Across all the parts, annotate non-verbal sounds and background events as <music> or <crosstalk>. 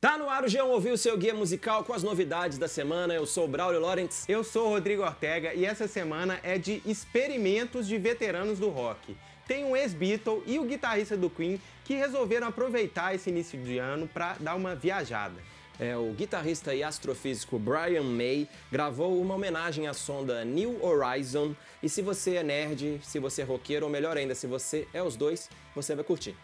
Tá no ar o G1 Ouviu, seu guia musical com as novidades da semana. Eu sou o Braulio Lawrence. Eu sou o Rodrigo Ortega e essa semana é de experimentos de veteranos do rock. Tem um ex-Beatle e o guitarrista do Queen que resolveram aproveitar esse início de ano para dar uma viajada. É, o guitarrista e astrofísico Brian May gravou uma homenagem à sonda New Horizon. E se você é nerd, se você é roqueiro, ou melhor ainda, se você é os dois, você vai curtir.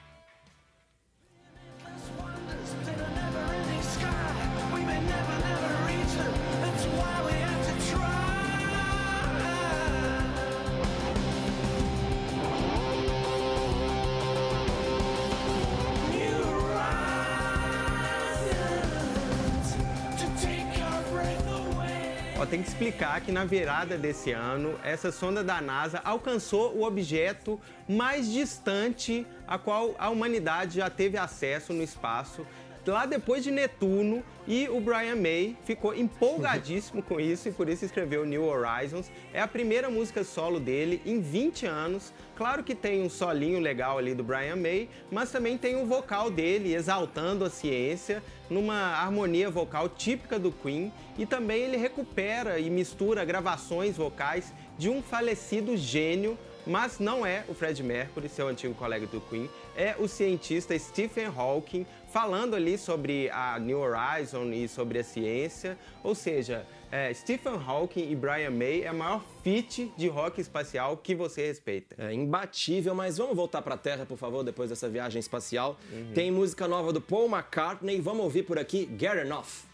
Tem que explicar que na virada desse ano, essa sonda da NASA alcançou o objeto mais distante a qual a humanidade já teve acesso no espaço, lá depois de Netuno, e o Brian May ficou empolgadíssimo com isso e por isso escreveu New Horizons. É a primeira música solo dele em 20 anos. Claro que tem um solinho legal ali do Brian May, mas também tem o vocal dele exaltando a ciência numa harmonia vocal típica do Queen e também ele recupera e mistura gravações vocais de um falecido gênio mas não é o Fred Mercury, seu antigo colega do Queen, é o cientista Stephen Hawking falando ali sobre a New Horizon e sobre a ciência. Ou seja, é, Stephen Hawking e Brian May é a maior feat de rock espacial que você respeita. É imbatível, mas vamos voltar para a Terra, por favor, depois dessa viagem espacial. Uhum. Tem música nova do Paul McCartney, vamos ouvir por aqui Get Enough.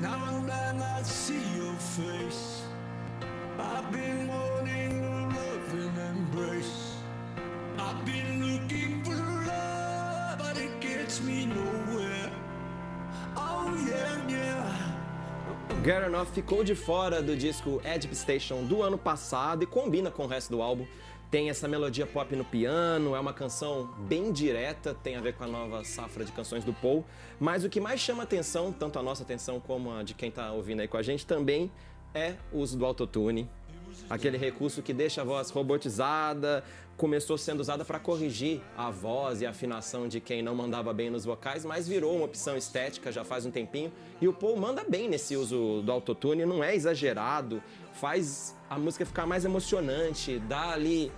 Now that I see your face, I've been wanting a loving embrace. I've been looking for love, but it gets me nowhere. Oh yeah, yeah. Enough ficou de fora do disco Edge Station do ano passado e combina com o resto do álbum. Tem essa melodia pop no piano, é uma canção bem direta, tem a ver com a nova safra de canções do Paul. Mas o que mais chama atenção, tanto a nossa atenção como a de quem está ouvindo aí com a gente, também é o uso do autotune. Aquele recurso que deixa a voz robotizada, começou sendo usada para corrigir a voz e a afinação de quem não mandava bem nos vocais, mas virou uma opção estética já faz um tempinho. E o Paul manda bem nesse uso do autotune, não é exagerado, faz a música ficar mais emocionante, dá ali.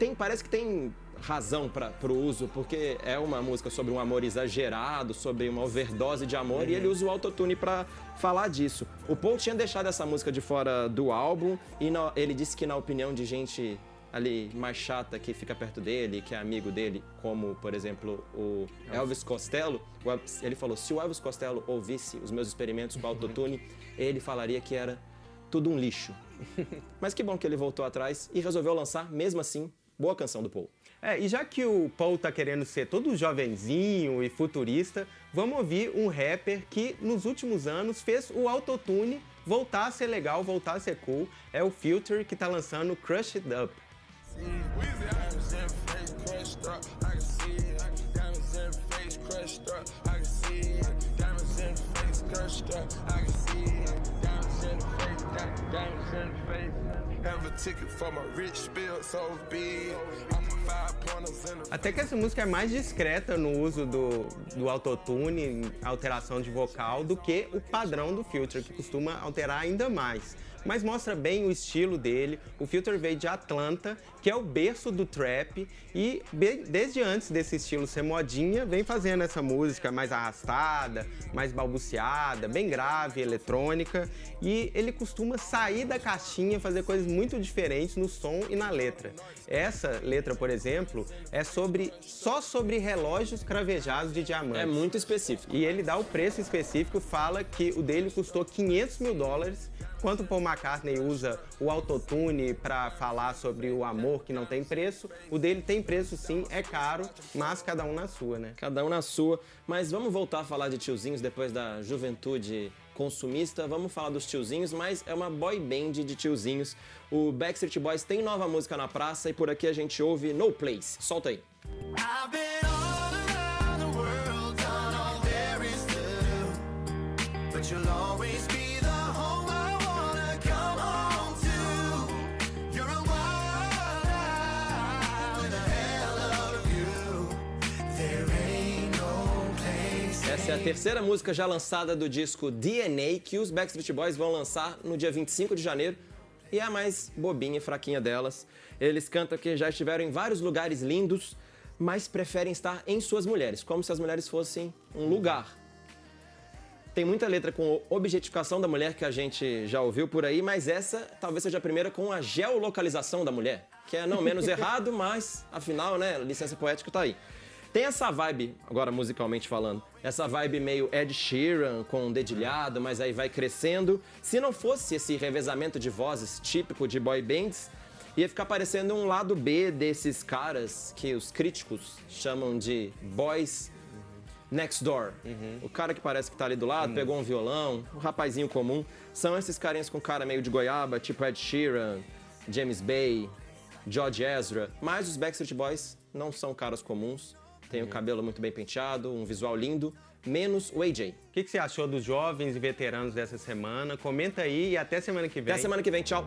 Tem, parece que tem razão para o uso, porque é uma música sobre um amor exagerado, sobre uma overdose de amor, uhum. e ele usa o autotune para falar disso. O Paul tinha deixado essa música de fora do álbum, e ele disse que, na opinião de gente ali mais chata que fica perto dele, que é amigo dele, como, por exemplo, o Elvis Costello, ele falou: se o Elvis Costello ouvisse os meus experimentos com autotune, ele falaria que era tudo um lixo. <laughs> Mas que bom que ele voltou atrás e resolveu lançar, mesmo assim, boa canção do Paul. É, e já que o Paul tá querendo ser todo jovenzinho e futurista, vamos ouvir um rapper que nos últimos anos fez o autotune voltar a ser legal, voltar a ser cool. É o Future que tá lançando Crush It Up. Até que essa música é mais discreta no uso do, do autotune, alteração de vocal, do que o padrão do Future, que costuma alterar ainda mais mas mostra bem o estilo dele. O Filter veio de Atlanta, que é o berço do trap, e desde antes desse estilo ser modinha, vem fazendo essa música mais arrastada, mais balbuciada, bem grave, eletrônica, e ele costuma sair da caixinha, fazer coisas muito diferentes no som e na letra. Essa letra, por exemplo, é sobre só sobre relógios cravejados de diamantes. É muito específico. E ele dá o preço específico, fala que o dele custou 500 mil dólares Enquanto Paul McCartney usa o autotune para falar sobre o amor que não tem preço, o dele tem preço sim, é caro, mas cada um na sua, né? Cada um na sua. Mas vamos voltar a falar de tiozinhos depois da juventude consumista. Vamos falar dos tiozinhos, mas é uma boy band de tiozinhos. O Backstreet Boys tem nova música na praça e por aqui a gente ouve No Place. Solta aí. Essa é a terceira música já lançada do disco DNA, que os Backstreet Boys vão lançar no dia 25 de janeiro. E é a mais bobinha e fraquinha delas. Eles cantam que já estiveram em vários lugares lindos, mas preferem estar em suas mulheres, como se as mulheres fossem um lugar. Tem muita letra com objetificação da mulher que a gente já ouviu por aí, mas essa talvez seja a primeira com a geolocalização da mulher, que é não menos <laughs> errado, mas afinal, né, licença poética tá aí. Tem essa vibe, agora musicalmente falando, essa vibe meio Ed Sheeran com um dedilhado, mas aí vai crescendo. Se não fosse esse revezamento de vozes típico de boy bands, ia ficar parecendo um lado B desses caras que os críticos chamam de boys next door. O cara que parece que tá ali do lado, pegou um violão, um rapazinho comum. São esses carinhas com cara meio de goiaba, tipo Ed Sheeran, James Bay, George Ezra. Mas os Backstreet Boys não são caras comuns. Tem o cabelo muito bem penteado, um visual lindo, menos o AJ. O que, que você achou dos jovens e veteranos dessa semana? Comenta aí e até semana que vem. Até semana que vem, tchau.